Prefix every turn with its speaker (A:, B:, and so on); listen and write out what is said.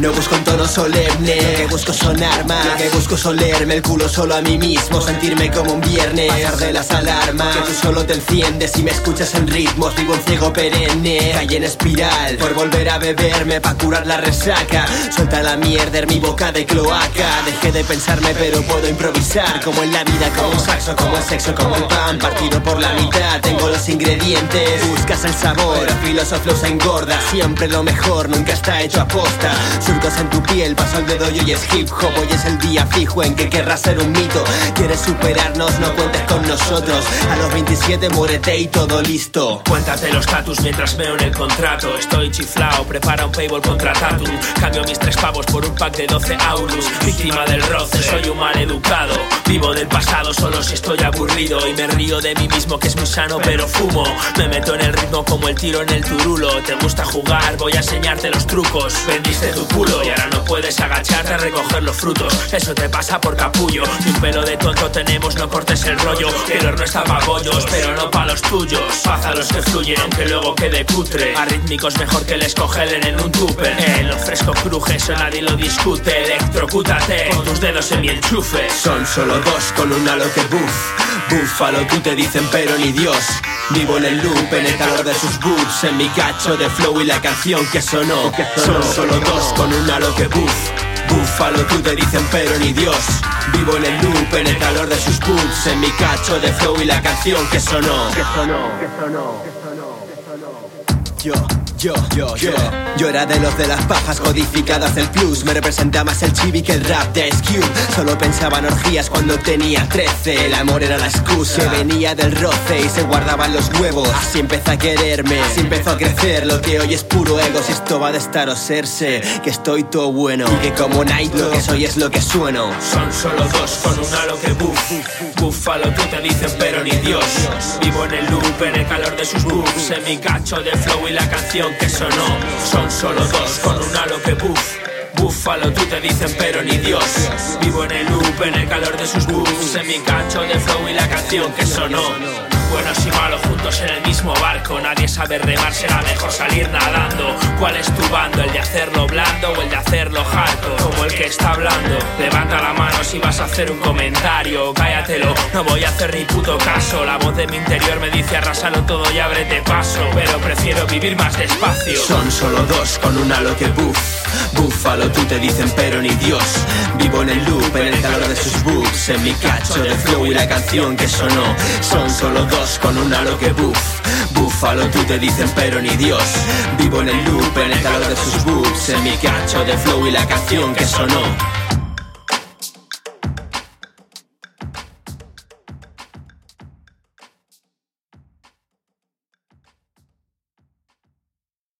A: No busco un tono solemne, que busco sonar más. que busco solerme el culo solo a mí mismo, sentirme como un viernes. Pasar de las alarmas, que tú solo te enciendes y me escuchas en ritmos. Vivo un ciego perenne, caí en espiral por volver a beberme pa' curar la resaca. Suelta la mierda en mi boca de cloaca. Dejé de pensarme, pero puedo improvisar. Como en la vida, como un saxo, como el sexo, como el pan. Partido por la mitad, tengo los ingredientes. Buscas el sabor, pero filósofo se engorda. Siempre lo mejor, nunca está hecho a posta. Surcos en tu piel, paso el dedo y es hip hop. Hoy es el día fijo en que querrás ser un mito. Quieres superarnos, no cuentes con nosotros. A los 27 muérete y todo listo.
B: Cuéntate los tatus mientras veo en el contrato. Estoy chiflao, prepara un paywall contra tatu. Cambio mis tres pavos por un pack de 12 aurus. Víctima del roce, soy un mal educado. Vivo del pasado solo si estoy aburrido. Y me río de mí mismo que es muy sano, pero fumo. Me meto en el ritmo como el tiro en el turulo. Te gusta jugar, voy a enseñarte los trucos. Vendiste tu y ahora no puedes agacharte a recoger los frutos. Eso te pasa por capullo. Y un pelo de tonto tenemos, no cortes el rollo. El no está pa' bollos, pero no pa' los tuyos. los que fluyen, aunque luego quede cutre. Arrítmicos mejor que les cogelen en un tupe. En lo fresco cruje, eso nadie lo discute. Electrocútate con tus dedos en mi enchufe.
A: Son solo dos con un halo que buff. Búfalo, tú te dicen, pero ni Dios. Vivo en el loop, en el calor de sus boots, en mi cacho de flow y la canción que sonó. Son solo dos con un halo que buff. Búfalo, tú te dicen, pero ni Dios. Vivo en el loop, en el calor de sus boots, en mi cacho de flow y la canción que sonó. Que sonó, que sonó, Yo. Yo, yo, yo. Yo era de los de las pajas codificadas del plus Me representa más el chibi que el rap de SQ Solo pensaba en orgías cuando tenía 13 El amor era la excusa. Venía del roce y se guardaban los huevos. Así empezó a quererme, así empezó a crecer. Lo que hoy es puro ego, si esto va de estar o serse. Que estoy todo bueno y que como Night lo que soy es lo que sueno.
B: Son solo dos con un halo que buff Búfalo tú te dicen pero ni Dios. Vivo en el loop, en el calor de sus buffs En mi cacho de flow y la canción que sonó. Son solo dos con un halo que buff. Búfalo, tú te dicen, pero ni Dios. Vivo en el loop, en el calor de sus buffs, en mi cacho de flow y la canción que sonó. Buenos y malos juntos en el mismo barco. Nadie sabe remar, será mejor salir nadando. ¿Cuál es tu bando? ¿El de hacerlo blando o el de hacerlo harto? Que está hablando. Levanta la mano si vas a hacer un comentario. Cállatelo, no voy a hacer ni puto caso. La voz de mi interior me dice arrasalo todo y ábrete paso. Pero prefiero vivir más despacio.
A: Son solo dos con un halo que buff. Búfalo, tú te dicen, pero ni Dios. Vivo en el loop, en el calor de sus books. En mi cacho de flow y la canción que sonó. Son solo dos con un halo que buff. Búfalo, tú te dicen, pero ni Dios. Vivo en el loop, en el calor de sus boobs. En mi cacho de flow y la canción que sonó.